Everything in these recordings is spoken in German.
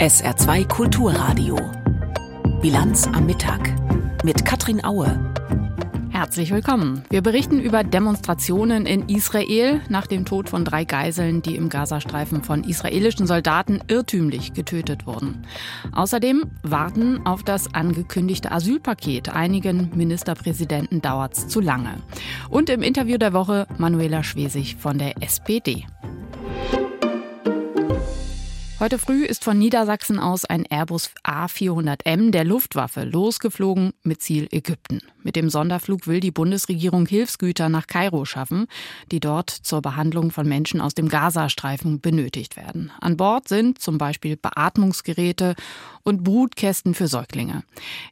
SR2 Kulturradio. Bilanz am Mittag mit Katrin Aue. Herzlich willkommen. Wir berichten über Demonstrationen in Israel nach dem Tod von drei Geiseln, die im Gazastreifen von israelischen Soldaten irrtümlich getötet wurden. Außerdem warten auf das angekündigte Asylpaket. Einigen Ministerpräsidenten dauert es zu lange. Und im Interview der Woche Manuela Schwesig von der SPD. Heute früh ist von Niedersachsen aus ein Airbus A400M der Luftwaffe losgeflogen mit Ziel Ägypten. Mit dem Sonderflug will die Bundesregierung Hilfsgüter nach Kairo schaffen, die dort zur Behandlung von Menschen aus dem Gazastreifen benötigt werden. An Bord sind zum Beispiel Beatmungsgeräte und Brutkästen für Säuglinge.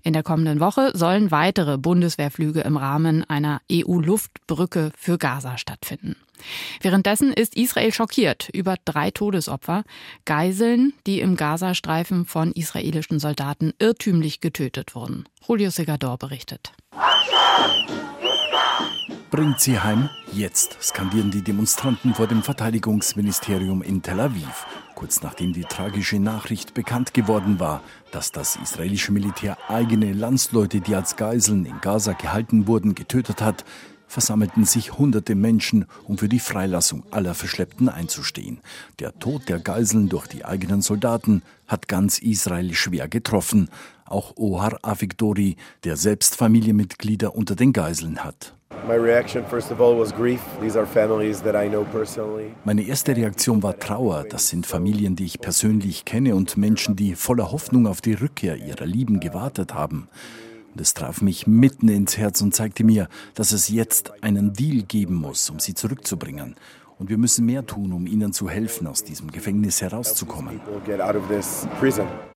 In der kommenden Woche sollen weitere Bundeswehrflüge im Rahmen einer EU-Luftbrücke für Gaza stattfinden. Währenddessen ist Israel schockiert über drei Todesopfer, Geiseln, die im Gazastreifen von israelischen Soldaten irrtümlich getötet wurden. Julio Segador berichtet. Bringt sie heim jetzt, skandieren die Demonstranten vor dem Verteidigungsministerium in Tel Aviv. Kurz nachdem die tragische Nachricht bekannt geworden war, dass das israelische Militär eigene Landsleute, die als Geiseln in Gaza gehalten wurden, getötet hat, versammelten sich hunderte Menschen, um für die Freilassung aller Verschleppten einzustehen. Der Tod der Geiseln durch die eigenen Soldaten hat ganz Israel schwer getroffen. Auch Ohar Avigdori, der selbst Familienmitglieder unter den Geiseln hat. Meine erste Reaktion war Trauer. Das sind Familien, die ich persönlich kenne und Menschen, die voller Hoffnung auf die Rückkehr ihrer Lieben gewartet haben. Es traf mich mitten ins Herz und zeigte mir, dass es jetzt einen Deal geben muss, um sie zurückzubringen. Und wir müssen mehr tun, um ihnen zu helfen, aus diesem Gefängnis herauszukommen.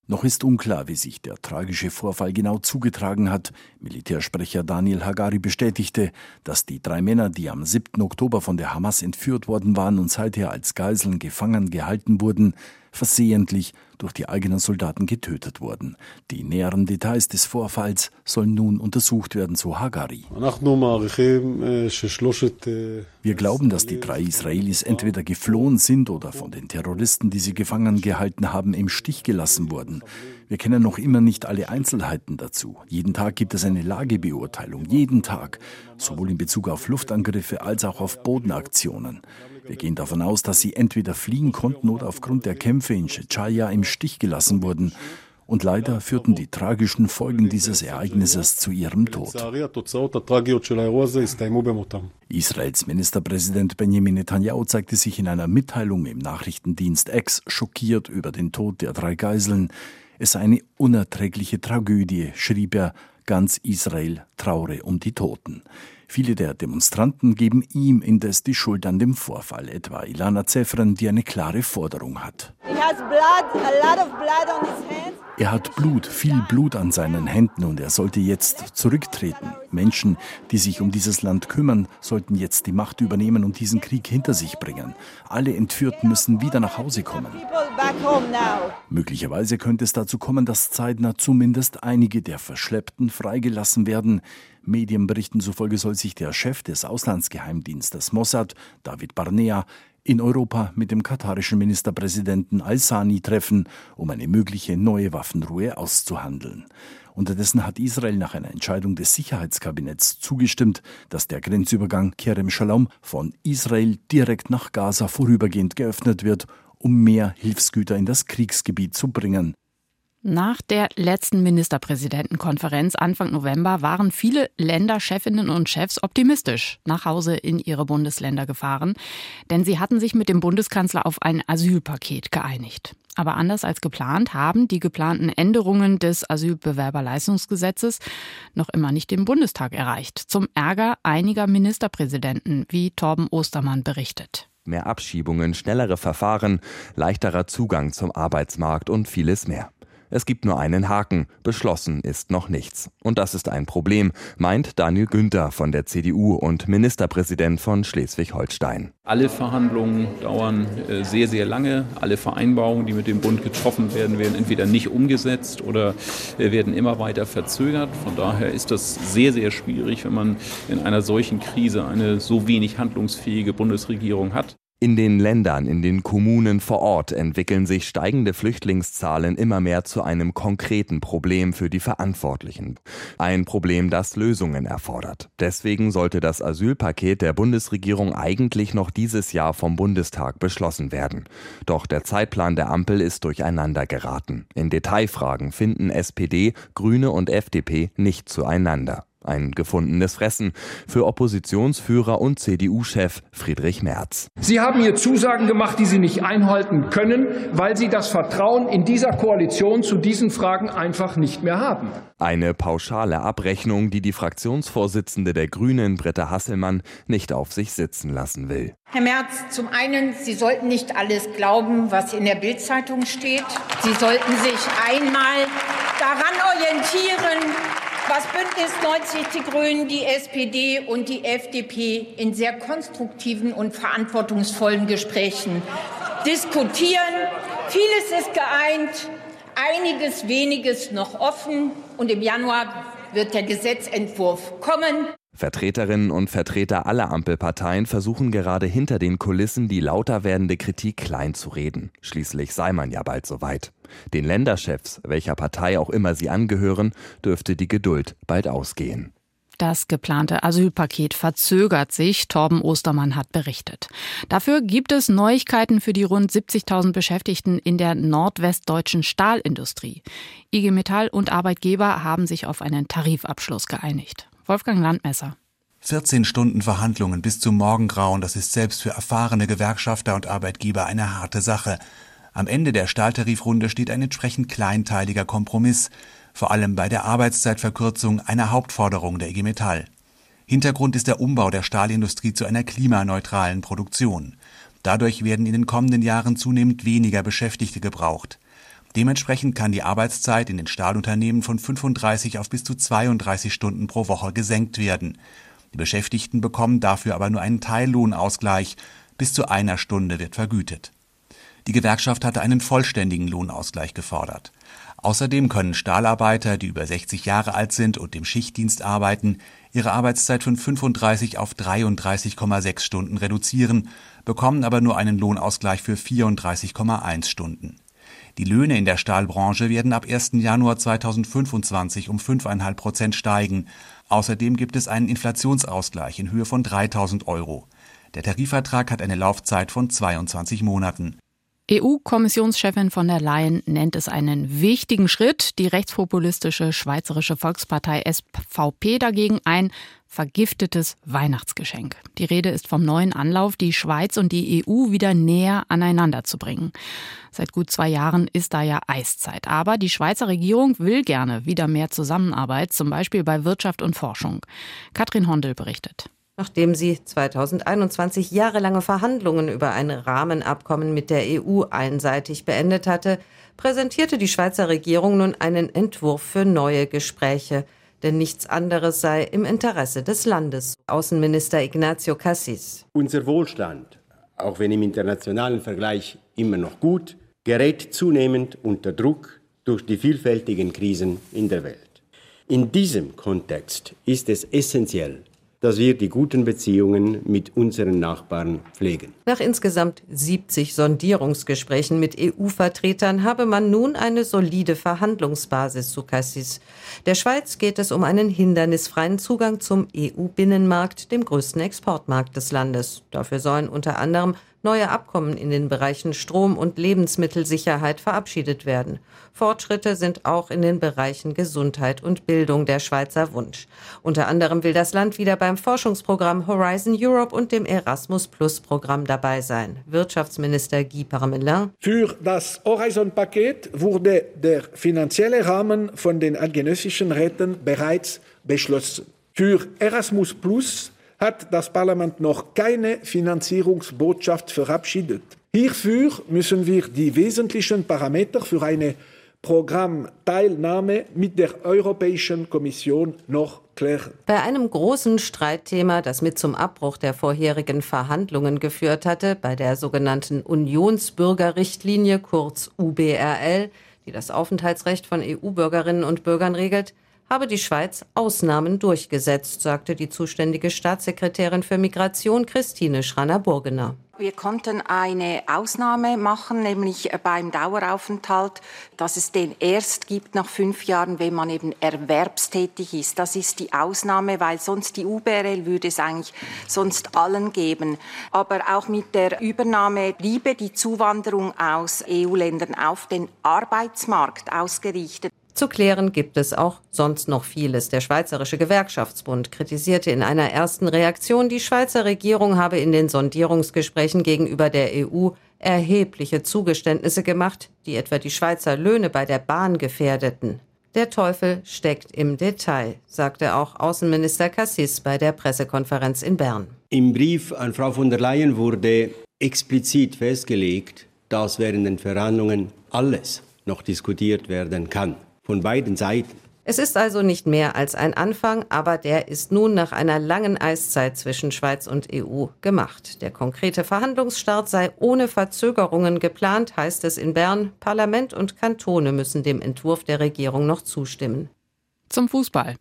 Noch ist unklar, wie sich der tragische Vorfall genau zugetragen hat. Militärsprecher Daniel Hagari bestätigte, dass die drei Männer, die am 7. Oktober von der Hamas entführt worden waren und seither als Geiseln gefangen gehalten wurden, versehentlich durch die eigenen Soldaten getötet wurden. Die näheren Details des Vorfalls sollen nun untersucht werden, so Hagari. Wir glauben, dass die drei Israelis entweder geflohen sind oder von den Terroristen, die sie gefangen gehalten haben, im Stich gelassen wurden. Wir kennen noch immer nicht alle Einzelheiten dazu. Jeden Tag gibt es eine Lagebeurteilung, jeden Tag, sowohl in Bezug auf Luftangriffe als auch auf Bodenaktionen. Wir gehen davon aus, dass sie entweder fliehen konnten oder aufgrund der Kämpfe in Chechaya im Stich gelassen wurden. Und leider führten die tragischen Folgen dieses Ereignisses zu ihrem Tod. Israels Ministerpräsident Benjamin Netanyahu zeigte sich in einer Mitteilung im Nachrichtendienst X schockiert über den Tod der drei Geiseln. Es sei eine unerträgliche Tragödie, schrieb er, ganz Israel traure um die Toten. Viele der Demonstranten geben ihm indes die Schuld an dem Vorfall, etwa Ilana Zefren, die eine klare Forderung hat. Er hat Blut, viel Blut an seinen Händen und er sollte jetzt zurücktreten. Menschen, die sich um dieses Land kümmern, sollten jetzt die Macht übernehmen und diesen Krieg hinter sich bringen. Alle Entführten müssen wieder nach Hause kommen. Möglicherweise könnte es dazu kommen, dass zeitnah zumindest einige der Verschleppten freigelassen werden. Medienberichten zufolge soll sich der Chef des Auslandsgeheimdienstes Mossad, David Barnea, in Europa mit dem katarischen Ministerpräsidenten Al-Sani treffen, um eine mögliche neue Waffenruhe auszuhandeln. Unterdessen hat Israel nach einer Entscheidung des Sicherheitskabinetts zugestimmt, dass der Grenzübergang Kerem Shalom von Israel direkt nach Gaza vorübergehend geöffnet wird, um mehr Hilfsgüter in das Kriegsgebiet zu bringen. Nach der letzten Ministerpräsidentenkonferenz Anfang November waren viele Länderchefinnen und Chefs optimistisch nach Hause in ihre Bundesländer gefahren, denn sie hatten sich mit dem Bundeskanzler auf ein Asylpaket geeinigt. Aber anders als geplant haben die geplanten Änderungen des Asylbewerberleistungsgesetzes noch immer nicht den Bundestag erreicht. Zum Ärger einiger Ministerpräsidenten, wie Torben Ostermann berichtet. Mehr Abschiebungen, schnellere Verfahren, leichterer Zugang zum Arbeitsmarkt und vieles mehr. Es gibt nur einen Haken, beschlossen ist noch nichts. Und das ist ein Problem, meint Daniel Günther von der CDU und Ministerpräsident von Schleswig-Holstein. Alle Verhandlungen dauern äh, sehr, sehr lange. Alle Vereinbarungen, die mit dem Bund getroffen werden, werden entweder nicht umgesetzt oder äh, werden immer weiter verzögert. Von daher ist das sehr, sehr schwierig, wenn man in einer solchen Krise eine so wenig handlungsfähige Bundesregierung hat. In den Ländern, in den Kommunen vor Ort entwickeln sich steigende Flüchtlingszahlen immer mehr zu einem konkreten Problem für die Verantwortlichen. Ein Problem, das Lösungen erfordert. Deswegen sollte das Asylpaket der Bundesregierung eigentlich noch dieses Jahr vom Bundestag beschlossen werden. Doch der Zeitplan der Ampel ist durcheinander geraten. In Detailfragen finden SPD, Grüne und FDP nicht zueinander. Ein gefundenes Fressen für Oppositionsführer und CDU-Chef Friedrich Merz. Sie haben hier Zusagen gemacht, die Sie nicht einhalten können, weil Sie das Vertrauen in dieser Koalition zu diesen Fragen einfach nicht mehr haben. Eine pauschale Abrechnung, die die Fraktionsvorsitzende der Grünen, Britta Hasselmann, nicht auf sich sitzen lassen will. Herr Merz, zum einen, Sie sollten nicht alles glauben, was in der Bildzeitung steht. Sie sollten sich einmal daran orientieren, was Bündnis 90 Die Grünen, die SPD und die FDP in sehr konstruktiven und verantwortungsvollen Gesprächen diskutieren. Vieles ist geeint, einiges weniges noch offen und im Januar wird der Gesetzentwurf kommen. Vertreterinnen und Vertreter aller Ampelparteien versuchen gerade hinter den Kulissen die lauter werdende Kritik klein zu reden. Schließlich sei man ja bald soweit. Den Länderchefs, welcher Partei auch immer sie angehören, dürfte die Geduld bald ausgehen. Das geplante Asylpaket verzögert sich, Torben Ostermann hat berichtet. Dafür gibt es Neuigkeiten für die rund 70.000 Beschäftigten in der nordwestdeutschen Stahlindustrie. IG Metall und Arbeitgeber haben sich auf einen Tarifabschluss geeinigt. Wolfgang Landmesser. 14 Stunden Verhandlungen bis zum Morgengrauen, das ist selbst für erfahrene Gewerkschafter und Arbeitgeber eine harte Sache. Am Ende der Stahltarifrunde steht ein entsprechend kleinteiliger Kompromiss, vor allem bei der Arbeitszeitverkürzung einer Hauptforderung der IG Metall. Hintergrund ist der Umbau der Stahlindustrie zu einer klimaneutralen Produktion. Dadurch werden in den kommenden Jahren zunehmend weniger Beschäftigte gebraucht. Dementsprechend kann die Arbeitszeit in den Stahlunternehmen von 35 auf bis zu 32 Stunden pro Woche gesenkt werden. Die Beschäftigten bekommen dafür aber nur einen Teillohnausgleich. Bis zu einer Stunde wird vergütet. Die Gewerkschaft hatte einen vollständigen Lohnausgleich gefordert. Außerdem können Stahlarbeiter, die über 60 Jahre alt sind und im Schichtdienst arbeiten, ihre Arbeitszeit von 35 auf 33,6 Stunden reduzieren, bekommen aber nur einen Lohnausgleich für 34,1 Stunden. Die Löhne in der Stahlbranche werden ab 1. Januar 2025 um 5,5 Prozent steigen. Außerdem gibt es einen Inflationsausgleich in Höhe von 3000 Euro. Der Tarifvertrag hat eine Laufzeit von 22 Monaten. EU-Kommissionschefin von der Leyen nennt es einen wichtigen Schritt, die rechtspopulistische Schweizerische Volkspartei SVP dagegen ein vergiftetes Weihnachtsgeschenk. Die Rede ist vom neuen Anlauf, die Schweiz und die EU wieder näher aneinander zu bringen. Seit gut zwei Jahren ist da ja Eiszeit. Aber die Schweizer Regierung will gerne wieder mehr Zusammenarbeit, zum Beispiel bei Wirtschaft und Forschung. Katrin Hondel berichtet. Nachdem sie 2021 jahrelange Verhandlungen über ein Rahmenabkommen mit der EU einseitig beendet hatte, präsentierte die Schweizer Regierung nun einen Entwurf für neue Gespräche. Denn nichts anderes sei im Interesse des Landes. Außenminister Ignacio Cassis. Unser Wohlstand, auch wenn im internationalen Vergleich immer noch gut, gerät zunehmend unter Druck durch die vielfältigen Krisen in der Welt. In diesem Kontext ist es essentiell, dass wir die guten Beziehungen mit unseren Nachbarn pflegen. Nach insgesamt 70 Sondierungsgesprächen mit EU-Vertretern habe man nun eine solide Verhandlungsbasis zu Cassis. Der Schweiz geht es um einen hindernisfreien Zugang zum EU-Binnenmarkt, dem größten Exportmarkt des Landes. Dafür sollen unter anderem neue Abkommen in den Bereichen Strom- und Lebensmittelsicherheit verabschiedet werden. Fortschritte sind auch in den Bereichen Gesundheit und Bildung der Schweizer Wunsch. Unter anderem will das Land wieder beim Forschungsprogramm Horizon Europe und dem Erasmus Plus Programm dabei sein. Wirtschaftsminister Guy Parmelin. Für das Horizon-Paket wurde der finanzielle Rahmen von den eidgenössischen Räten bereits beschlossen. Für Erasmus Plus hat das Parlament noch keine Finanzierungsbotschaft verabschiedet. Hierfür müssen wir die wesentlichen Parameter für eine Programmteilnahme mit der Europäischen Kommission noch klären. Bei einem großen Streitthema, das mit zum Abbruch der vorherigen Verhandlungen geführt hatte, bei der sogenannten Unionsbürgerrichtlinie kurz UBRL, die das Aufenthaltsrecht von EU-Bürgerinnen und Bürgern regelt, habe die Schweiz Ausnahmen durchgesetzt, sagte die zuständige Staatssekretärin für Migration Christine Schranner-Burgener. Wir konnten eine Ausnahme machen, nämlich beim Daueraufenthalt, dass es den erst gibt nach fünf Jahren, wenn man eben erwerbstätig ist. Das ist die Ausnahme, weil sonst die UBRL würde es eigentlich sonst allen geben. Aber auch mit der Übernahme bliebe die Zuwanderung aus EU-Ländern auf den Arbeitsmarkt ausgerichtet. Zu klären gibt es auch sonst noch vieles. Der Schweizerische Gewerkschaftsbund kritisierte in einer ersten Reaktion, die Schweizer Regierung habe in den Sondierungsgesprächen gegenüber der EU erhebliche Zugeständnisse gemacht, die etwa die Schweizer Löhne bei der Bahn gefährdeten. Der Teufel steckt im Detail, sagte auch Außenminister Cassis bei der Pressekonferenz in Bern. Im Brief an Frau von der Leyen wurde explizit festgelegt, dass während den Verhandlungen alles noch diskutiert werden kann von beiden Seiten. Es ist also nicht mehr als ein Anfang, aber der ist nun nach einer langen Eiszeit zwischen Schweiz und EU gemacht. Der konkrete Verhandlungsstart sei ohne Verzögerungen geplant, heißt es in Bern. Parlament und Kantone müssen dem Entwurf der Regierung noch zustimmen. Zum Fußball.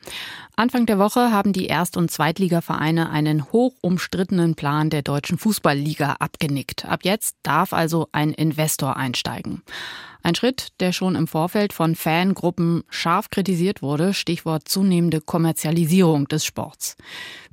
Anfang der Woche haben die Erst- und Zweitligavereine einen hoch umstrittenen Plan der deutschen Fußballliga abgenickt. Ab jetzt darf also ein Investor einsteigen. Ein Schritt, der schon im Vorfeld von Fangruppen scharf kritisiert wurde, Stichwort zunehmende Kommerzialisierung des Sports.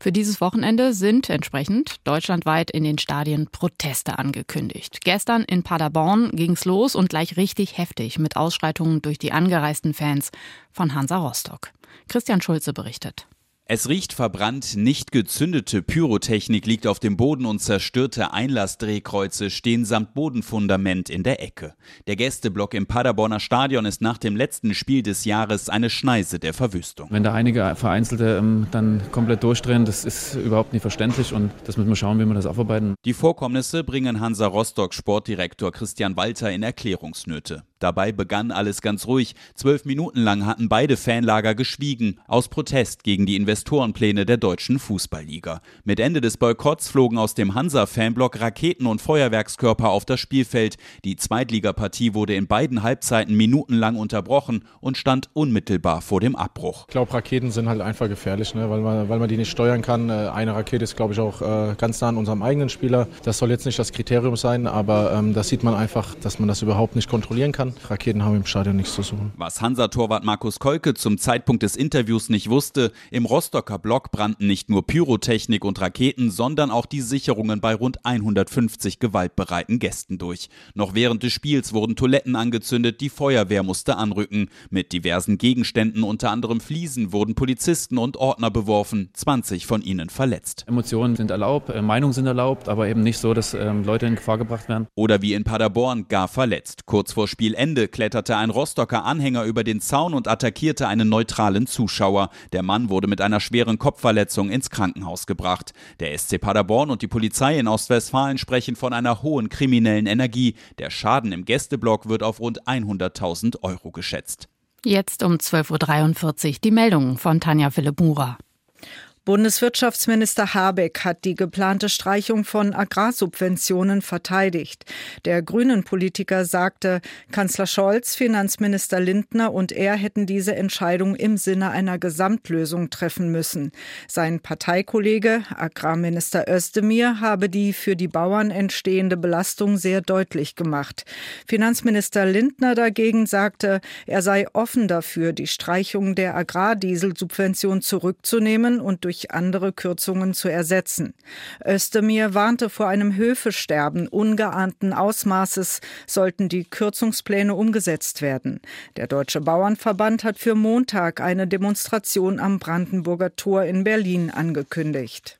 Für dieses Wochenende sind entsprechend deutschlandweit in den Stadien Proteste angekündigt. Gestern in Paderborn ging's los und gleich richtig heftig mit Ausschreitungen durch die angereisten Fans von Hansa Rostock. Christian Schulze berichtet. Es riecht verbrannt, nicht gezündete Pyrotechnik liegt auf dem Boden und zerstörte Einlassdrehkreuze stehen samt Bodenfundament in der Ecke. Der Gästeblock im Paderborner Stadion ist nach dem letzten Spiel des Jahres eine Schneise der Verwüstung. Wenn da einige Vereinzelte ähm, dann komplett durchdrehen, das ist überhaupt nicht verständlich und das müssen wir schauen, wie wir das aufarbeiten. Die Vorkommnisse bringen Hansa Rostock Sportdirektor Christian Walter in Erklärungsnöte. Dabei begann alles ganz ruhig. Zwölf Minuten lang hatten beide Fanlager geschwiegen, aus Protest gegen die Investorenpläne der deutschen Fußballliga. Mit Ende des Boykotts flogen aus dem Hansa-Fanblock Raketen und Feuerwerkskörper auf das Spielfeld. Die Zweitligapartie wurde in beiden Halbzeiten minutenlang unterbrochen und stand unmittelbar vor dem Abbruch. Ich glaube, Raketen sind halt einfach gefährlich, ne? weil, man, weil man die nicht steuern kann. Äh, eine Rakete ist, glaube ich, auch äh, ganz nah an unserem eigenen Spieler. Das soll jetzt nicht das Kriterium sein, aber ähm, das sieht man einfach, dass man das überhaupt nicht kontrollieren kann. Raketen haben im Stadion nichts zu suchen. Was Hansa-Torwart Markus Kolke zum Zeitpunkt des Interviews nicht wusste, im Rostocker Block brannten nicht nur Pyrotechnik und Raketen, sondern auch die Sicherungen bei rund 150 gewaltbereiten Gästen durch. Noch während des Spiels wurden Toiletten angezündet, die Feuerwehr musste anrücken. Mit diversen Gegenständen, unter anderem Fliesen, wurden Polizisten und Ordner beworfen, 20 von ihnen verletzt. Emotionen sind erlaubt, äh, Meinungen sind erlaubt, aber eben nicht so, dass ähm, Leute in Gefahr gebracht werden. Oder wie in Paderborn, gar verletzt. Kurz vor Spielende Ende kletterte ein Rostocker Anhänger über den Zaun und attackierte einen neutralen Zuschauer. Der Mann wurde mit einer schweren Kopfverletzung ins Krankenhaus gebracht. Der SC Paderborn und die Polizei in Ostwestfalen sprechen von einer hohen kriminellen Energie. Der Schaden im Gästeblock wird auf rund 100.000 Euro geschätzt. Jetzt um 12.43 Uhr die Meldung von Tanja Philipp Mura. Bundeswirtschaftsminister Habeck hat die geplante Streichung von Agrarsubventionen verteidigt. Der Grünen-Politiker sagte, Kanzler Scholz, Finanzminister Lindner und er hätten diese Entscheidung im Sinne einer Gesamtlösung treffen müssen. Sein Parteikollege, Agrarminister Özdemir, habe die für die Bauern entstehende Belastung sehr deutlich gemacht. Finanzminister Lindner dagegen sagte, er sei offen dafür, die Streichung der Agrardieselsubvention zurückzunehmen und durch durch andere Kürzungen zu ersetzen. Özdemir warnte vor einem Höfesterben ungeahnten Ausmaßes, sollten die Kürzungspläne umgesetzt werden. Der Deutsche Bauernverband hat für Montag eine Demonstration am Brandenburger Tor in Berlin angekündigt.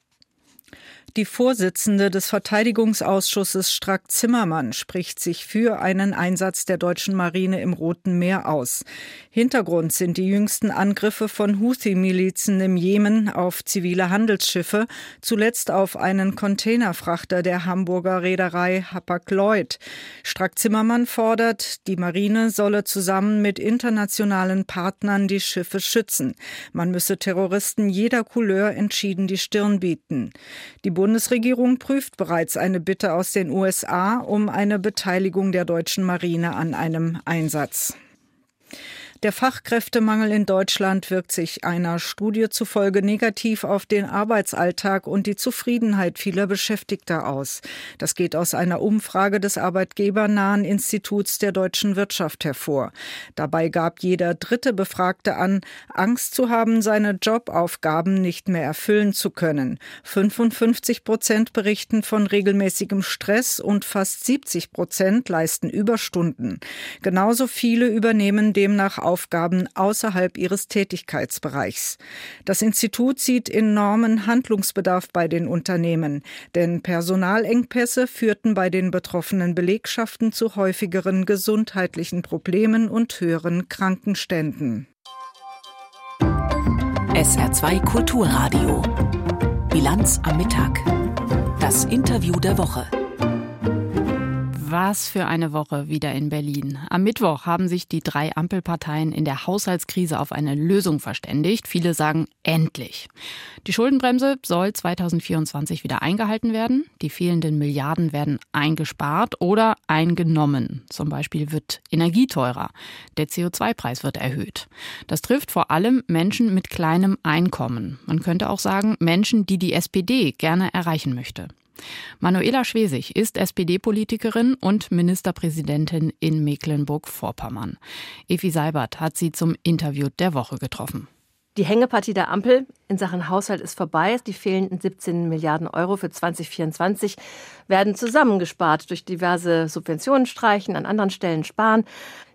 Die Vorsitzende des Verteidigungsausschusses Strack-Zimmermann spricht sich für einen Einsatz der deutschen Marine im Roten Meer aus. Hintergrund sind die jüngsten Angriffe von Houthi-Milizen im Jemen auf zivile Handelsschiffe, zuletzt auf einen Containerfrachter der Hamburger Reederei Hapag-Lloyd. Strack-Zimmermann fordert, die Marine solle zusammen mit internationalen Partnern die Schiffe schützen. Man müsse Terroristen jeder Couleur entschieden die Stirn bieten. Die Bundesregierung prüft bereits eine Bitte aus den USA um eine Beteiligung der deutschen Marine an einem Einsatz. Der Fachkräftemangel in Deutschland wirkt sich einer Studie zufolge negativ auf den Arbeitsalltag und die Zufriedenheit vieler Beschäftigter aus. Das geht aus einer Umfrage des arbeitgebernahen Instituts der deutschen Wirtschaft hervor. Dabei gab jeder dritte Befragte an, Angst zu haben, seine Jobaufgaben nicht mehr erfüllen zu können. 55 Prozent berichten von regelmäßigem Stress und fast 70 Prozent leisten Überstunden. Genauso viele übernehmen demnach Aufgaben außerhalb ihres Tätigkeitsbereichs. Das Institut sieht enormen Handlungsbedarf bei den Unternehmen, denn Personalengpässe führten bei den betroffenen Belegschaften zu häufigeren gesundheitlichen Problemen und höheren Krankenständen. SR2 Kulturradio. Bilanz am Mittag. Das Interview der Woche. Was für eine Woche wieder in Berlin. Am Mittwoch haben sich die drei Ampelparteien in der Haushaltskrise auf eine Lösung verständigt. Viele sagen endlich. Die Schuldenbremse soll 2024 wieder eingehalten werden. Die fehlenden Milliarden werden eingespart oder eingenommen. Zum Beispiel wird Energie teurer. Der CO2-Preis wird erhöht. Das trifft vor allem Menschen mit kleinem Einkommen. Man könnte auch sagen Menschen, die die SPD gerne erreichen möchte. Manuela Schwesig ist SPD-Politikerin und Ministerpräsidentin in Mecklenburg-Vorpommern. Evi Seibert hat sie zum Interview der Woche getroffen. Die Hängepartie der Ampel in Sachen Haushalt ist vorbei. Die fehlenden 17 Milliarden Euro für 2024 werden zusammengespart durch diverse Subventionen streichen, an anderen Stellen sparen.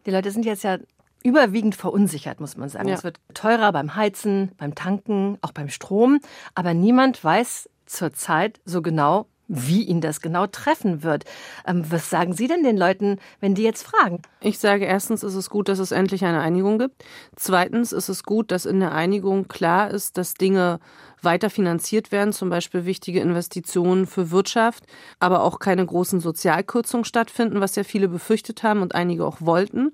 Die Leute sind jetzt ja überwiegend verunsichert, muss man sagen. Ja. Es wird teurer beim Heizen, beim Tanken, auch beim Strom. Aber niemand weiß zurzeit so genau, wie ihn das genau treffen wird. Ähm, was sagen Sie denn den Leuten, wenn die jetzt fragen? Ich sage erstens ist es gut, dass es endlich eine Einigung gibt. Zweitens ist es gut, dass in der Einigung klar ist, dass Dinge weiter finanziert werden, zum Beispiel wichtige Investitionen für Wirtschaft, aber auch keine großen Sozialkürzungen stattfinden, was ja viele befürchtet haben und einige auch wollten.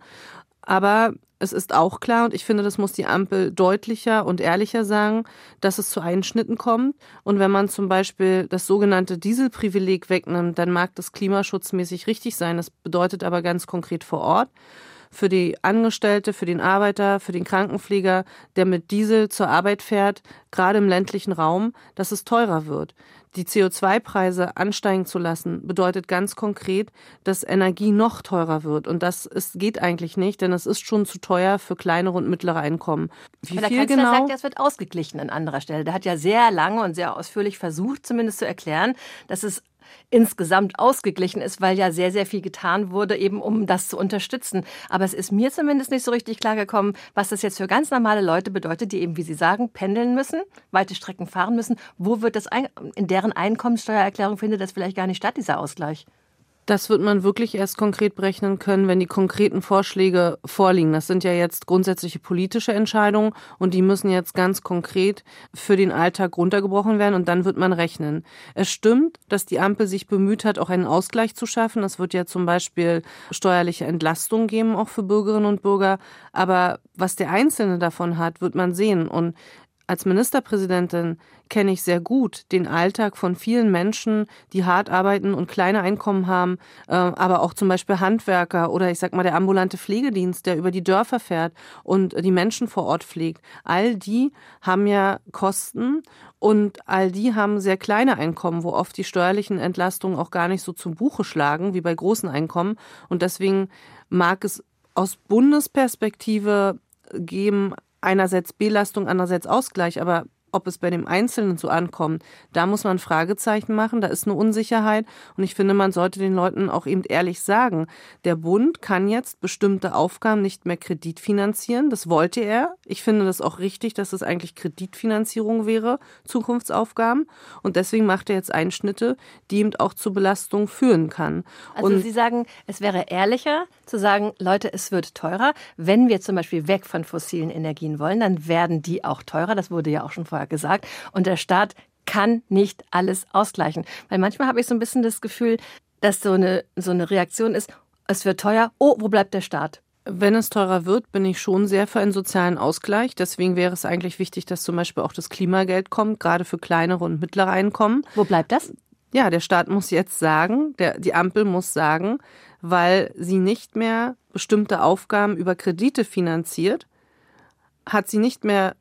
Aber es ist auch klar, und ich finde, das muss die Ampel deutlicher und ehrlicher sagen, dass es zu Einschnitten kommt. Und wenn man zum Beispiel das sogenannte Dieselprivileg wegnimmt, dann mag das klimaschutzmäßig richtig sein. Das bedeutet aber ganz konkret vor Ort für die Angestellte, für den Arbeiter, für den Krankenpfleger, der mit Diesel zur Arbeit fährt, gerade im ländlichen Raum, dass es teurer wird. Die CO2-Preise ansteigen zu lassen, bedeutet ganz konkret, dass Energie noch teurer wird. Und das ist, geht eigentlich nicht, denn es ist schon zu teuer für kleinere und mittlere Einkommen. Wie Aber der viel Kanzler genau? sagt, es wird ausgeglichen an anderer Stelle. Der hat ja sehr lange und sehr ausführlich versucht, zumindest zu erklären, dass es insgesamt ausgeglichen ist, weil ja sehr, sehr viel getan wurde, eben um das zu unterstützen. Aber es ist mir zumindest nicht so richtig klar gekommen, was das jetzt für ganz normale Leute bedeutet, die eben, wie Sie sagen, pendeln müssen, weite Strecken fahren müssen. Wo wird das in deren Einkommenssteuererklärung findet das vielleicht gar nicht statt, dieser Ausgleich? Das wird man wirklich erst konkret berechnen können, wenn die konkreten Vorschläge vorliegen. Das sind ja jetzt grundsätzliche politische Entscheidungen und die müssen jetzt ganz konkret für den Alltag runtergebrochen werden und dann wird man rechnen. Es stimmt, dass die Ampel sich bemüht hat, auch einen Ausgleich zu schaffen. Es wird ja zum Beispiel steuerliche Entlastung geben, auch für Bürgerinnen und Bürger. Aber was der Einzelne davon hat, wird man sehen. Und als Ministerpräsidentin kenne ich sehr gut den Alltag von vielen Menschen, die hart arbeiten und kleine Einkommen haben, äh, aber auch zum Beispiel Handwerker oder ich sag mal der ambulante Pflegedienst, der über die Dörfer fährt und die Menschen vor Ort pflegt. All die haben ja Kosten und all die haben sehr kleine Einkommen, wo oft die steuerlichen Entlastungen auch gar nicht so zum Buche schlagen wie bei großen Einkommen. Und deswegen mag es aus Bundesperspektive geben, einerseits Belastung, andererseits Ausgleich, aber ob es bei dem Einzelnen so ankommt, da muss man Fragezeichen machen, da ist eine Unsicherheit. Und ich finde, man sollte den Leuten auch eben ehrlich sagen, der Bund kann jetzt bestimmte Aufgaben nicht mehr kreditfinanzieren, das wollte er. Ich finde das auch richtig, dass es eigentlich Kreditfinanzierung wäre, Zukunftsaufgaben. Und deswegen macht er jetzt Einschnitte, die eben auch zu Belastung führen kann. Also und Sie sagen, es wäre ehrlicher zu sagen, Leute, es wird teurer, wenn wir zum Beispiel weg von fossilen Energien wollen, dann werden die auch teurer, das wurde ja auch schon vorher vorher gesagt. Und der Staat kann nicht alles ausgleichen. Weil manchmal habe ich so ein bisschen das Gefühl, dass so eine, so eine Reaktion ist, es wird teuer, oh, wo bleibt der Staat? Wenn es teurer wird, bin ich schon sehr für einen sozialen Ausgleich. Deswegen wäre es eigentlich wichtig, dass zum Beispiel auch das Klimageld kommt, gerade für kleinere und mittlere Einkommen. Wo bleibt das? Ja, der Staat muss jetzt sagen, der, die Ampel muss sagen, weil sie nicht mehr bestimmte Aufgaben über Kredite finanziert, hat sie nicht mehr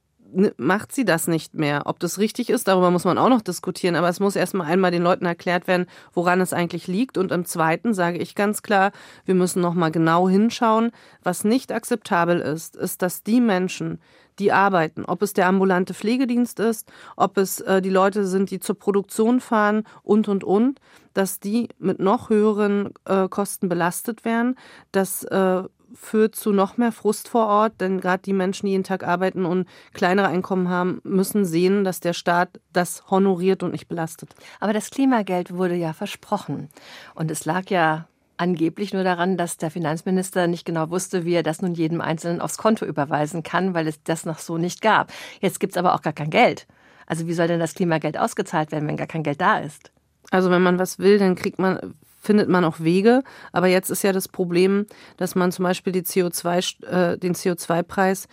macht sie das nicht mehr. Ob das richtig ist, darüber muss man auch noch diskutieren. Aber es muss erstmal einmal den Leuten erklärt werden, woran es eigentlich liegt. Und im Zweiten sage ich ganz klar, wir müssen noch mal genau hinschauen. Was nicht akzeptabel ist, ist, dass die Menschen, die arbeiten, ob es der ambulante Pflegedienst ist, ob es äh, die Leute sind, die zur Produktion fahren und, und, und, dass die mit noch höheren äh, Kosten belastet werden, dass äh, führt zu noch mehr Frust vor Ort, denn gerade die Menschen, die jeden Tag arbeiten und kleinere Einkommen haben, müssen sehen, dass der Staat das honoriert und nicht belastet. Aber das Klimageld wurde ja versprochen. Und es lag ja angeblich nur daran, dass der Finanzminister nicht genau wusste, wie er das nun jedem Einzelnen aufs Konto überweisen kann, weil es das noch so nicht gab. Jetzt gibt es aber auch gar kein Geld. Also wie soll denn das Klimageld ausgezahlt werden, wenn gar kein Geld da ist? Also wenn man was will, dann kriegt man findet man auch Wege. Aber jetzt ist ja das Problem, dass man zum Beispiel die CO2, äh, den CO2-Preis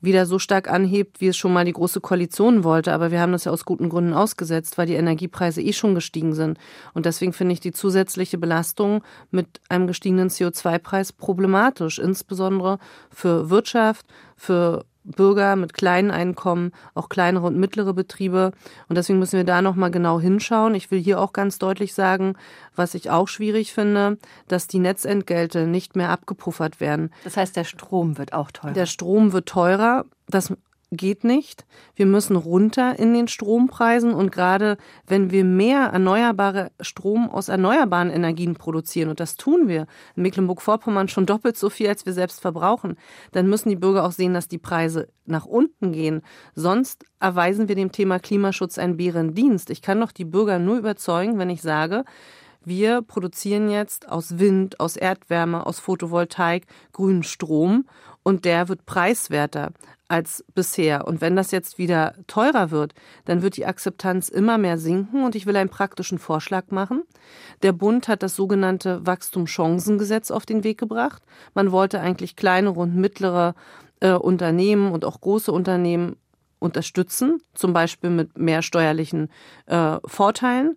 wieder so stark anhebt, wie es schon mal die Große Koalition wollte. Aber wir haben das ja aus guten Gründen ausgesetzt, weil die Energiepreise eh schon gestiegen sind. Und deswegen finde ich die zusätzliche Belastung mit einem gestiegenen CO2-Preis problematisch, insbesondere für Wirtschaft, für Bürger mit kleinen Einkommen, auch kleinere und mittlere Betriebe. Und deswegen müssen wir da nochmal genau hinschauen. Ich will hier auch ganz deutlich sagen, was ich auch schwierig finde, dass die Netzentgelte nicht mehr abgepuffert werden. Das heißt, der Strom wird auch teurer. Der Strom wird teurer. Das geht nicht. Wir müssen runter in den Strompreisen und gerade wenn wir mehr erneuerbare Strom aus erneuerbaren Energien produzieren, und das tun wir in Mecklenburg-Vorpommern schon doppelt so viel, als wir selbst verbrauchen, dann müssen die Bürger auch sehen, dass die Preise nach unten gehen. Sonst erweisen wir dem Thema Klimaschutz einen Bärendienst. Ich kann doch die Bürger nur überzeugen, wenn ich sage, wir produzieren jetzt aus Wind, aus Erdwärme, aus Photovoltaik grünen Strom und der wird preiswerter als bisher. Und wenn das jetzt wieder teurer wird, dann wird die Akzeptanz immer mehr sinken. Und ich will einen praktischen Vorschlag machen. Der Bund hat das sogenannte Wachstumschancengesetz auf den Weg gebracht. Man wollte eigentlich kleinere und mittlere äh, Unternehmen und auch große Unternehmen unterstützen, zum Beispiel mit mehr steuerlichen äh, Vorteilen.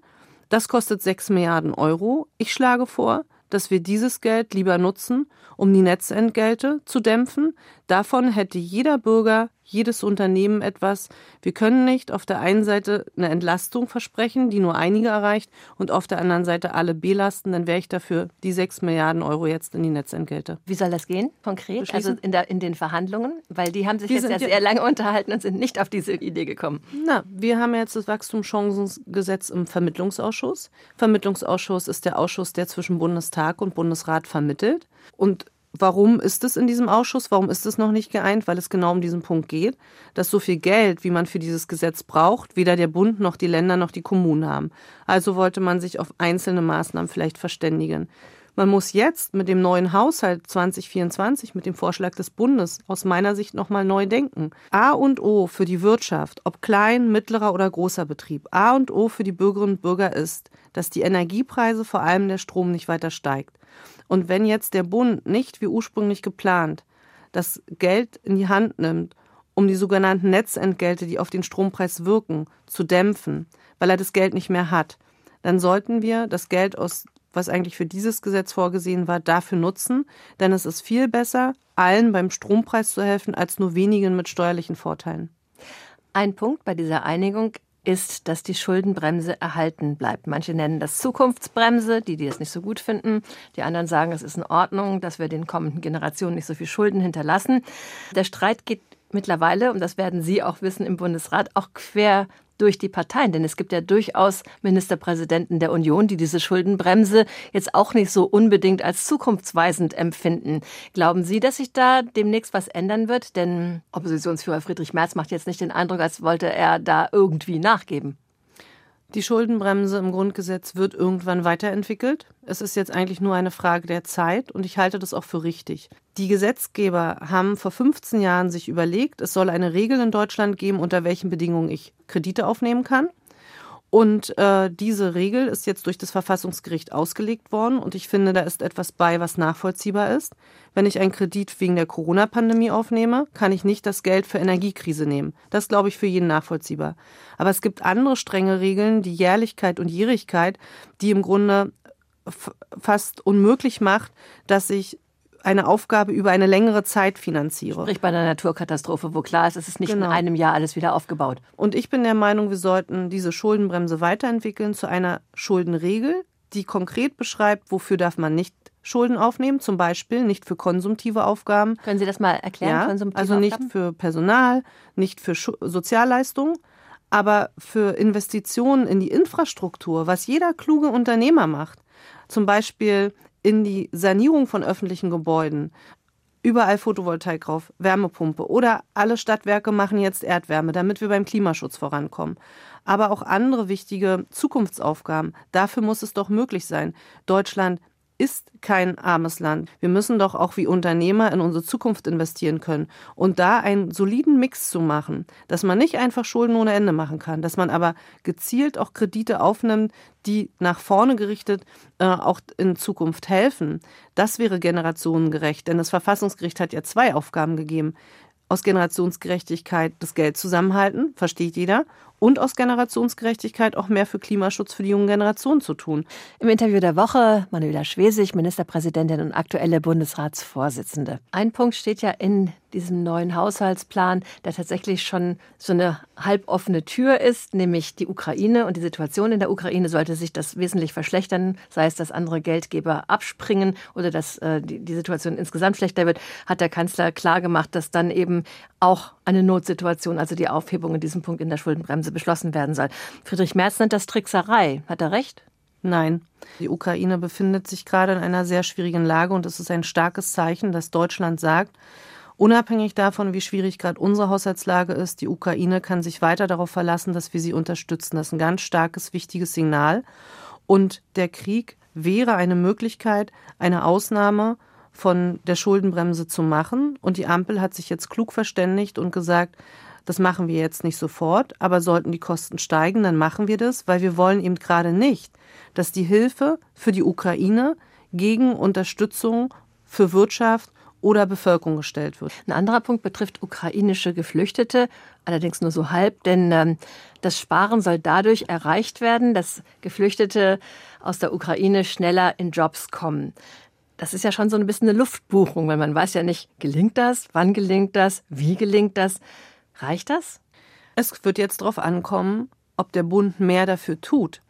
Das kostet 6 Milliarden Euro. Ich schlage vor, dass wir dieses Geld lieber nutzen, um die Netzentgelte zu dämpfen. Davon hätte jeder Bürger jedes Unternehmen etwas. Wir können nicht auf der einen Seite eine Entlastung versprechen, die nur einige erreicht, und auf der anderen Seite alle belasten. Dann wäre ich dafür die 6 Milliarden Euro jetzt in die Netzentgelte. Wie soll das gehen, konkret? Also in, der, in den Verhandlungen? Weil die haben sich wir jetzt ja sehr lange unterhalten und sind nicht auf diese Idee gekommen. Na, wir haben jetzt das Wachstumschancengesetz im Vermittlungsausschuss. Vermittlungsausschuss ist der Ausschuss, der zwischen Bundestag und Bundesrat vermittelt. Und Warum ist es in diesem Ausschuss? Warum ist es noch nicht geeint? Weil es genau um diesen Punkt geht, dass so viel Geld, wie man für dieses Gesetz braucht, weder der Bund noch die Länder noch die Kommunen haben. Also wollte man sich auf einzelne Maßnahmen vielleicht verständigen. Man muss jetzt mit dem neuen Haushalt 2024, mit dem Vorschlag des Bundes, aus meiner Sicht nochmal neu denken. A und O für die Wirtschaft, ob klein, mittlerer oder großer Betrieb, A und O für die Bürgerinnen und Bürger ist, dass die Energiepreise, vor allem der Strom, nicht weiter steigt. Und wenn jetzt der Bund nicht wie ursprünglich geplant das Geld in die Hand nimmt, um die sogenannten Netzentgelte, die auf den Strompreis wirken, zu dämpfen, weil er das Geld nicht mehr hat, dann sollten wir das Geld aus was eigentlich für dieses Gesetz vorgesehen war, dafür nutzen, denn es ist viel besser, allen beim Strompreis zu helfen, als nur wenigen mit steuerlichen Vorteilen. Ein Punkt bei dieser Einigung ist, dass die Schuldenbremse erhalten bleibt. Manche nennen das Zukunftsbremse, die, die es nicht so gut finden. Die anderen sagen, es ist in Ordnung, dass wir den kommenden Generationen nicht so viel Schulden hinterlassen. Der Streit geht mittlerweile, und das werden Sie auch wissen im Bundesrat, auch quer durch die Parteien. Denn es gibt ja durchaus Ministerpräsidenten der Union, die diese Schuldenbremse jetzt auch nicht so unbedingt als zukunftsweisend empfinden. Glauben Sie, dass sich da demnächst was ändern wird? Denn Oppositionsführer Friedrich Merz macht jetzt nicht den Eindruck, als wollte er da irgendwie nachgeben. Die Schuldenbremse im Grundgesetz wird irgendwann weiterentwickelt. Es ist jetzt eigentlich nur eine Frage der Zeit und ich halte das auch für richtig. Die Gesetzgeber haben vor 15 Jahren sich überlegt, es soll eine Regel in Deutschland geben, unter welchen Bedingungen ich Kredite aufnehmen kann. Und äh, diese Regel ist jetzt durch das Verfassungsgericht ausgelegt worden und ich finde, da ist etwas bei, was nachvollziehbar ist. Wenn ich einen Kredit wegen der Corona-Pandemie aufnehme, kann ich nicht das Geld für Energiekrise nehmen. Das glaube ich für jeden nachvollziehbar. Aber es gibt andere strenge Regeln, die Jährlichkeit und Jährigkeit, die im Grunde fast unmöglich macht, dass ich eine Aufgabe über eine längere Zeit finanziere. Sprich bei einer Naturkatastrophe, wo klar ist, es ist nicht genau. in einem Jahr alles wieder aufgebaut. Und ich bin der Meinung, wir sollten diese Schuldenbremse weiterentwickeln zu einer Schuldenregel, die konkret beschreibt, wofür darf man nicht Schulden aufnehmen, zum Beispiel nicht für konsumtive Aufgaben. Können Sie das mal erklären? Ja, also nicht Aufgaben? für Personal, nicht für Sozialleistungen, aber für Investitionen in die Infrastruktur, was jeder kluge Unternehmer macht. Zum Beispiel in die Sanierung von öffentlichen Gebäuden. Überall Photovoltaik drauf, Wärmepumpe oder alle Stadtwerke machen jetzt Erdwärme, damit wir beim Klimaschutz vorankommen. Aber auch andere wichtige Zukunftsaufgaben. Dafür muss es doch möglich sein. Deutschland ist kein armes Land. Wir müssen doch auch wie Unternehmer in unsere Zukunft investieren können. Und da einen soliden Mix zu machen, dass man nicht einfach Schulden ohne Ende machen kann, dass man aber gezielt auch Kredite aufnimmt, die nach vorne gerichtet äh, auch in Zukunft helfen, das wäre generationengerecht. Denn das Verfassungsgericht hat ja zwei Aufgaben gegeben aus Generationsgerechtigkeit das Geld zusammenhalten, versteht jeder, und aus Generationsgerechtigkeit auch mehr für Klimaschutz für die jungen Generationen zu tun. Im Interview der Woche Manuela Schwesig, Ministerpräsidentin und aktuelle Bundesratsvorsitzende. Ein Punkt steht ja in diesem neuen Haushaltsplan, der tatsächlich schon so eine halboffene Tür ist, nämlich die Ukraine und die Situation in der Ukraine sollte sich das wesentlich verschlechtern, sei es, dass andere Geldgeber abspringen oder dass äh, die, die Situation insgesamt schlechter wird, hat der Kanzler klargemacht, dass dann eben auch eine Notsituation, also die Aufhebung in diesem Punkt in der Schuldenbremse beschlossen werden soll. Friedrich Merz nennt das Trickserei. Hat er recht? Nein. Die Ukraine befindet sich gerade in einer sehr schwierigen Lage und es ist ein starkes Zeichen, dass Deutschland sagt, unabhängig davon, wie schwierig gerade unsere Haushaltslage ist, die Ukraine kann sich weiter darauf verlassen, dass wir sie unterstützen. Das ist ein ganz starkes, wichtiges Signal. Und der Krieg wäre eine Möglichkeit, eine Ausnahme von der Schuldenbremse zu machen. Und die Ampel hat sich jetzt klug verständigt und gesagt, das machen wir jetzt nicht sofort, aber sollten die Kosten steigen, dann machen wir das, weil wir wollen eben gerade nicht, dass die Hilfe für die Ukraine gegen Unterstützung für Wirtschaft oder Bevölkerung gestellt wird. Ein anderer Punkt betrifft ukrainische Geflüchtete, allerdings nur so halb, denn ähm, das Sparen soll dadurch erreicht werden, dass Geflüchtete aus der Ukraine schneller in Jobs kommen das ist ja schon so ein bisschen eine Luftbuchung, weil man weiß ja nicht, gelingt das, wann gelingt das, wie gelingt das. Reicht das? Es wird jetzt darauf ankommen, ob der Bund mehr dafür tut,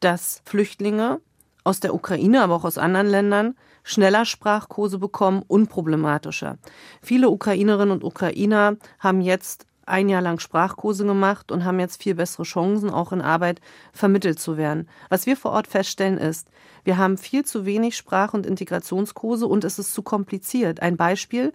dass Flüchtlinge aus der Ukraine, aber auch aus anderen Ländern schneller Sprachkurse bekommen, unproblematischer. Viele Ukrainerinnen und Ukrainer haben jetzt ein Jahr lang Sprachkurse gemacht und haben jetzt viel bessere Chancen, auch in Arbeit vermittelt zu werden. Was wir vor Ort feststellen ist, wir haben viel zu wenig Sprach- und Integrationskurse und es ist zu kompliziert. Ein Beispiel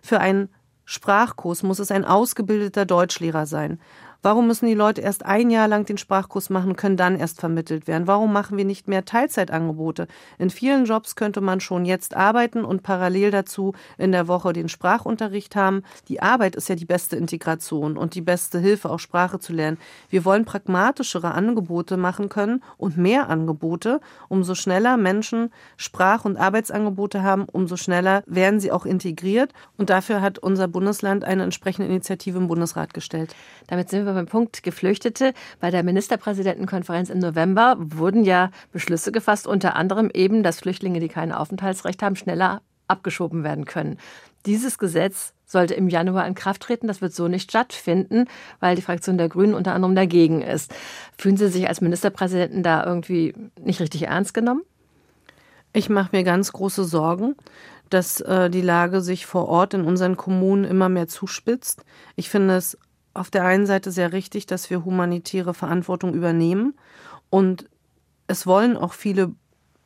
für einen Sprachkurs muss es ein ausgebildeter Deutschlehrer sein. Warum müssen die Leute erst ein Jahr lang den Sprachkurs machen, können dann erst vermittelt werden? Warum machen wir nicht mehr Teilzeitangebote? In vielen Jobs könnte man schon jetzt arbeiten und parallel dazu in der Woche den Sprachunterricht haben. Die Arbeit ist ja die beste Integration und die beste Hilfe, auch Sprache zu lernen. Wir wollen pragmatischere Angebote machen können und mehr Angebote. Umso schneller Menschen Sprach- und Arbeitsangebote haben, umso schneller werden sie auch integriert. Und dafür hat unser Bundesland eine entsprechende Initiative im Bundesrat gestellt. Damit sind wir wir beim Punkt Geflüchtete. Bei der Ministerpräsidentenkonferenz im November wurden ja Beschlüsse gefasst, unter anderem eben, dass Flüchtlinge, die kein Aufenthaltsrecht haben, schneller abgeschoben werden können. Dieses Gesetz sollte im Januar in Kraft treten. Das wird so nicht stattfinden, weil die Fraktion der Grünen unter anderem dagegen ist. Fühlen Sie sich als Ministerpräsidenten da irgendwie nicht richtig ernst genommen? Ich mache mir ganz große Sorgen, dass äh, die Lage sich vor Ort in unseren Kommunen immer mehr zuspitzt. Ich finde es auf der einen Seite sehr richtig, dass wir humanitäre Verantwortung übernehmen. Und es wollen auch viele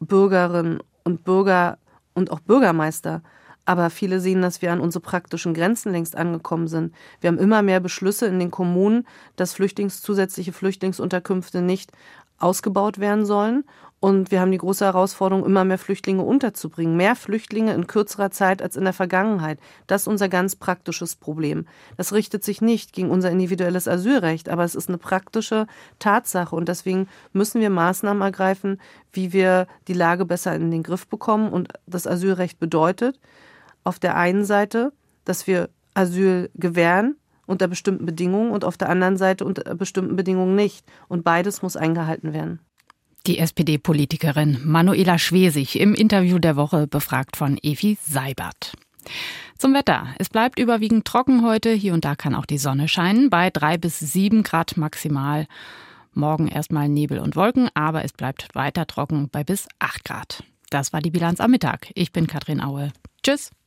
Bürgerinnen und Bürger und auch Bürgermeister. Aber viele sehen, dass wir an unsere praktischen Grenzen längst angekommen sind. Wir haben immer mehr Beschlüsse in den Kommunen, dass Flüchtlings, zusätzliche Flüchtlingsunterkünfte nicht ausgebaut werden sollen. Und wir haben die große Herausforderung, immer mehr Flüchtlinge unterzubringen. Mehr Flüchtlinge in kürzerer Zeit als in der Vergangenheit. Das ist unser ganz praktisches Problem. Das richtet sich nicht gegen unser individuelles Asylrecht, aber es ist eine praktische Tatsache. Und deswegen müssen wir Maßnahmen ergreifen, wie wir die Lage besser in den Griff bekommen. Und das Asylrecht bedeutet auf der einen Seite, dass wir Asyl gewähren, unter bestimmten Bedingungen und auf der anderen Seite unter bestimmten Bedingungen nicht. Und beides muss eingehalten werden. Die SPD-Politikerin Manuela Schwesig im Interview der Woche befragt von Evi Seibert. Zum Wetter. Es bleibt überwiegend trocken heute. Hier und da kann auch die Sonne scheinen. Bei drei bis sieben Grad maximal. Morgen erstmal Nebel und Wolken, aber es bleibt weiter trocken bei bis acht Grad. Das war die Bilanz am Mittag. Ich bin Katrin Aue. Tschüss.